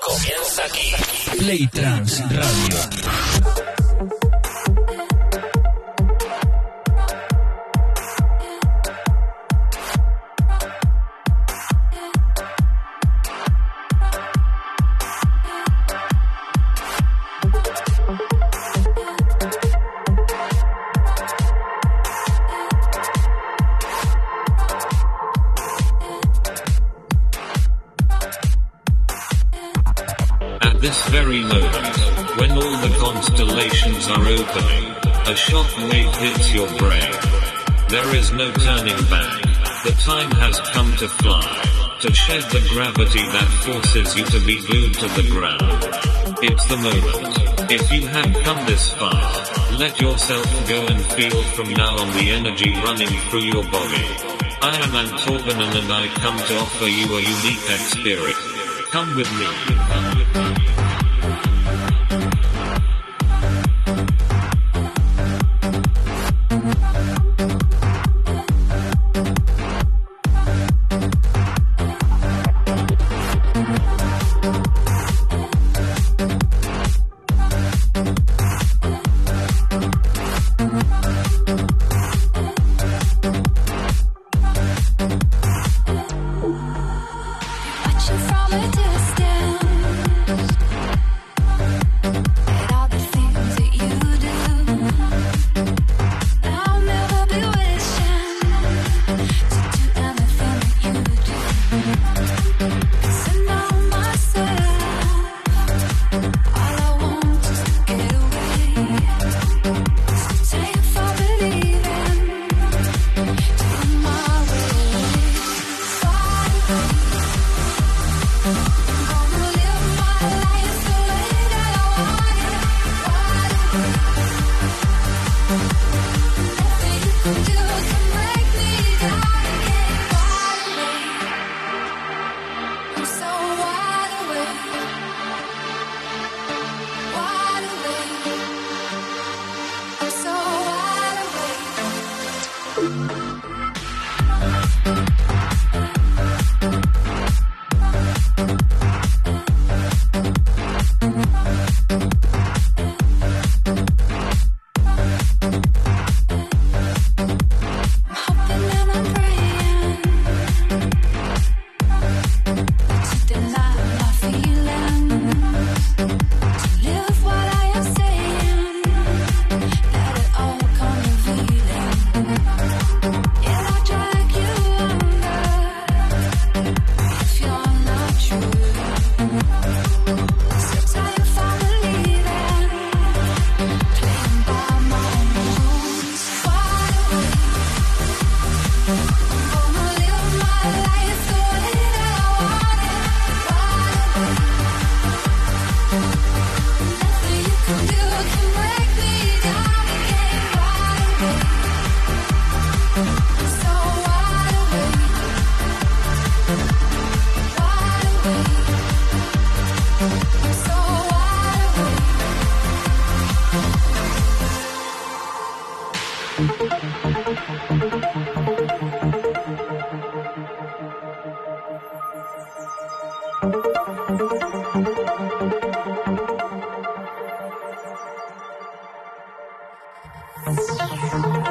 comienza aquí. Play Trans Radio. Shockwave hits your brain. There is no turning back. The time has come to fly, to shed the gravity that forces you to be glued to the ground. It's the moment. If you have come this far, let yourself go and feel from now on the energy running through your body. I am Antorbanen and I come to offer you a unique experience. Come with me. Come with me. The way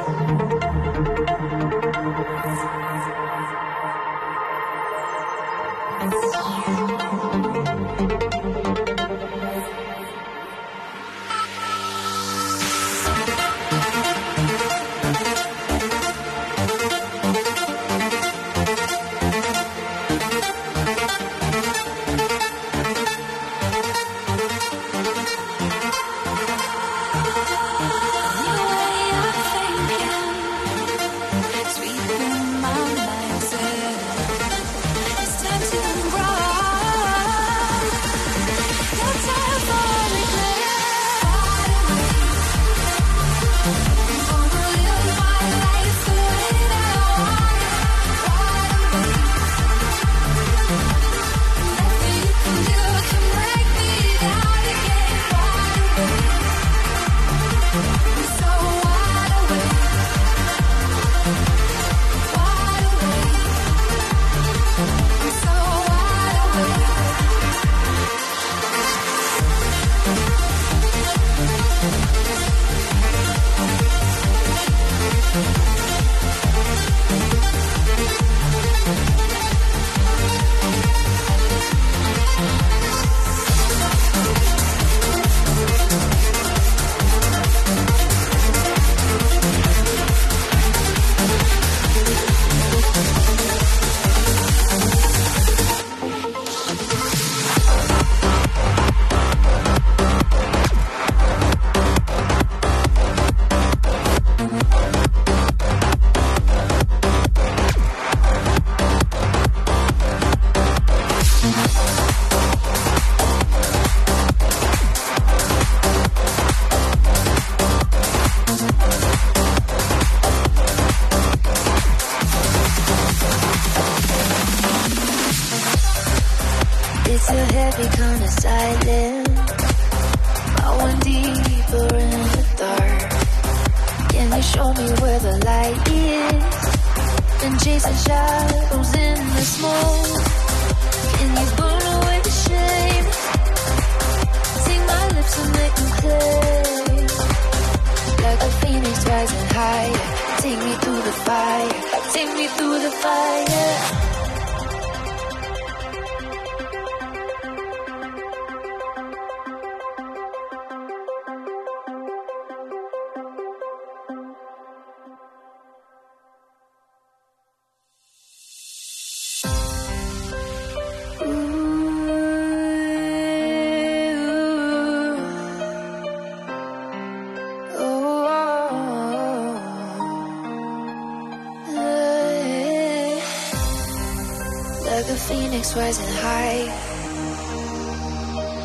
phoenix rising high.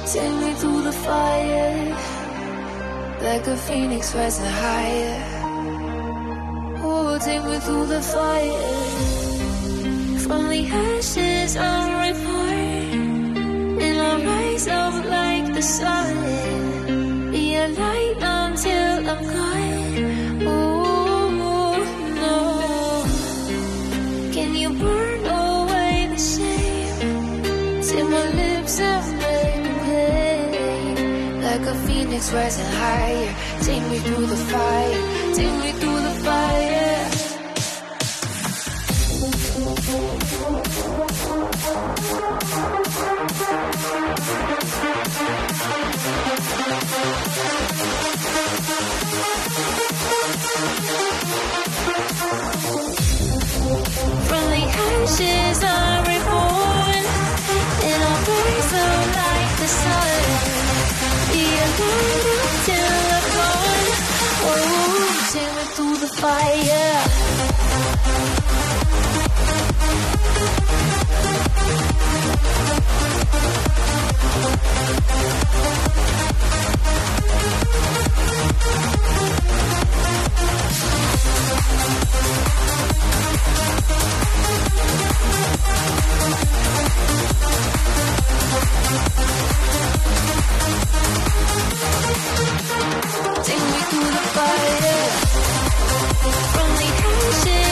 Take me through the fire. Like a phoenix rising higher. Lips are made. Like a phoenix rising higher. Take me through the fire. Take me through the fire. From the ashes I'm the sun Be a gone Oh, take me through the fire Take me through the fire. From the It's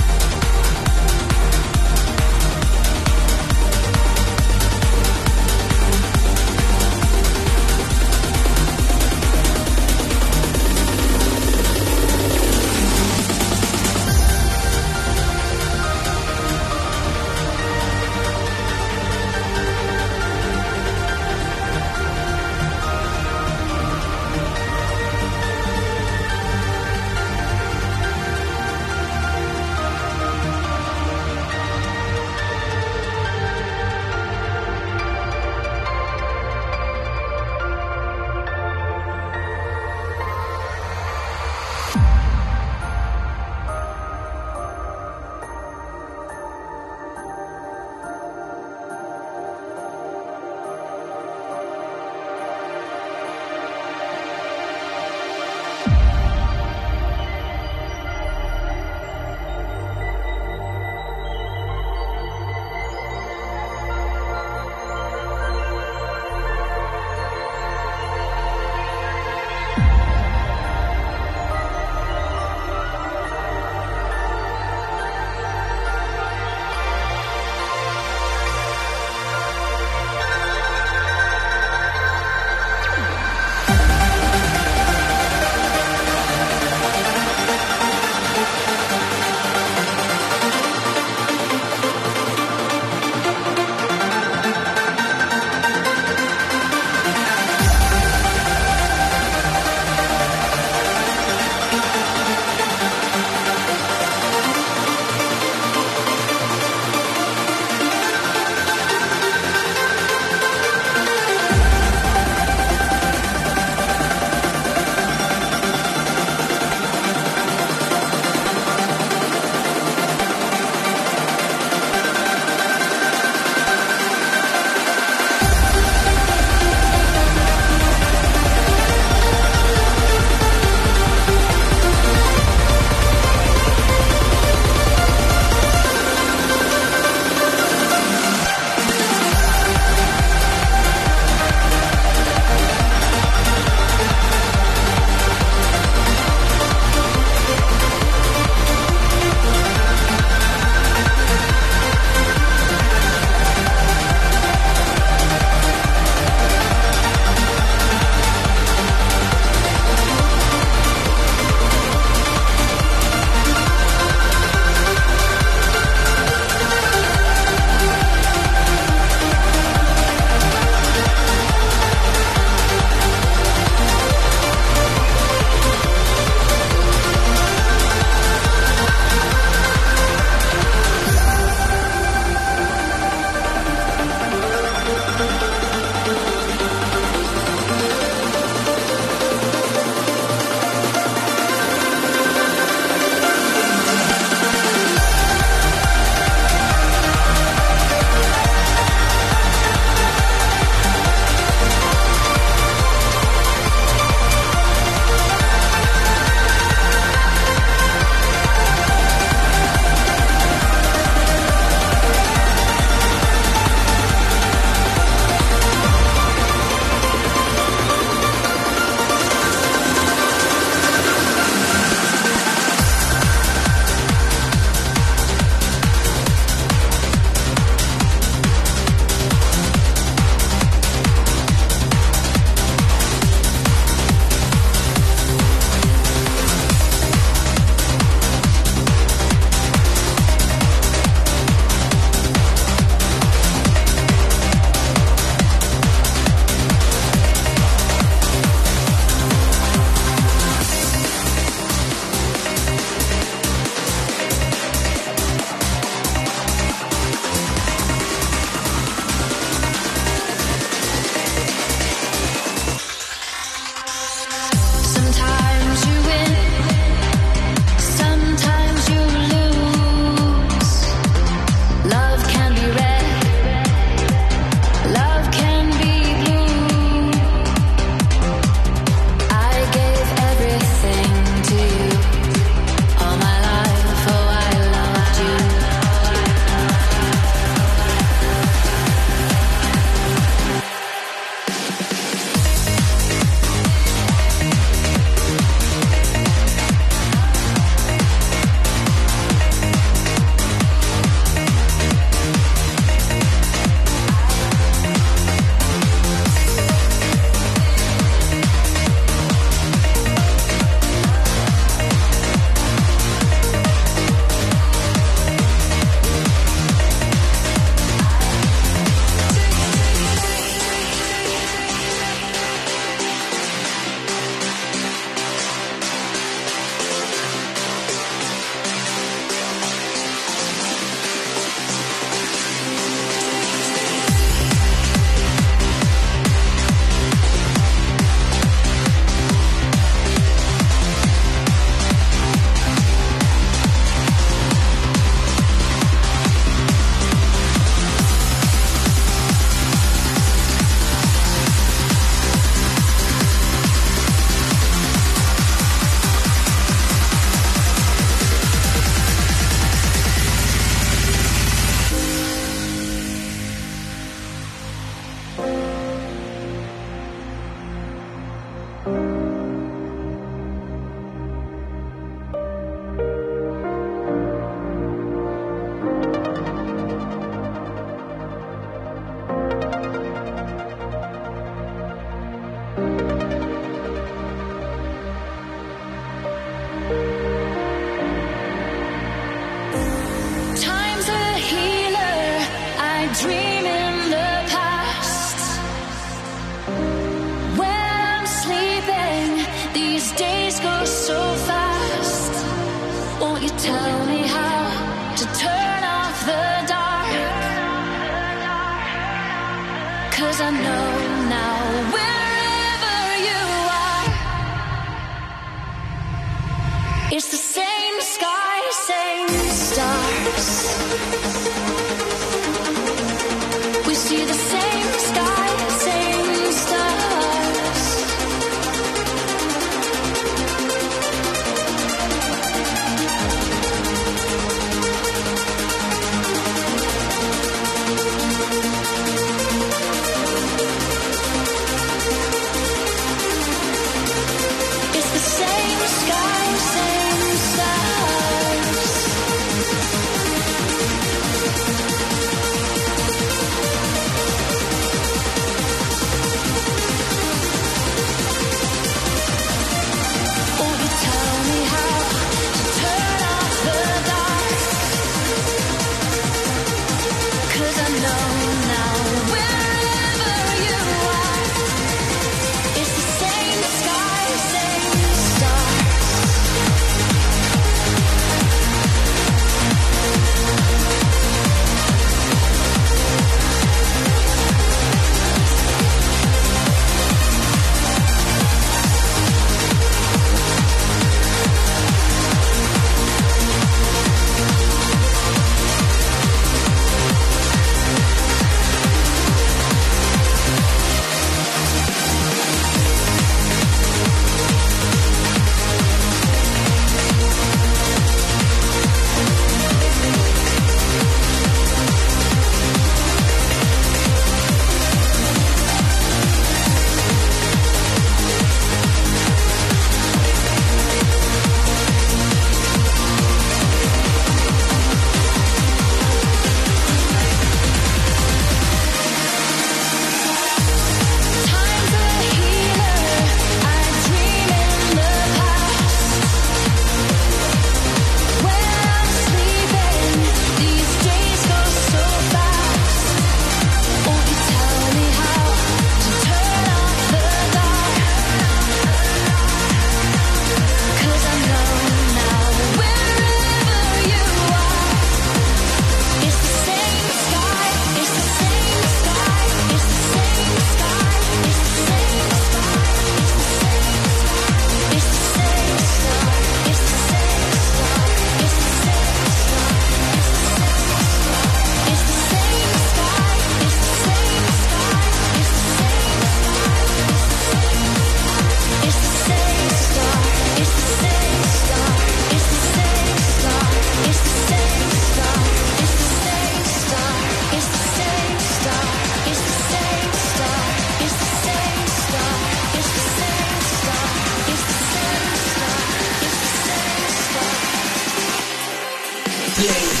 Yeah.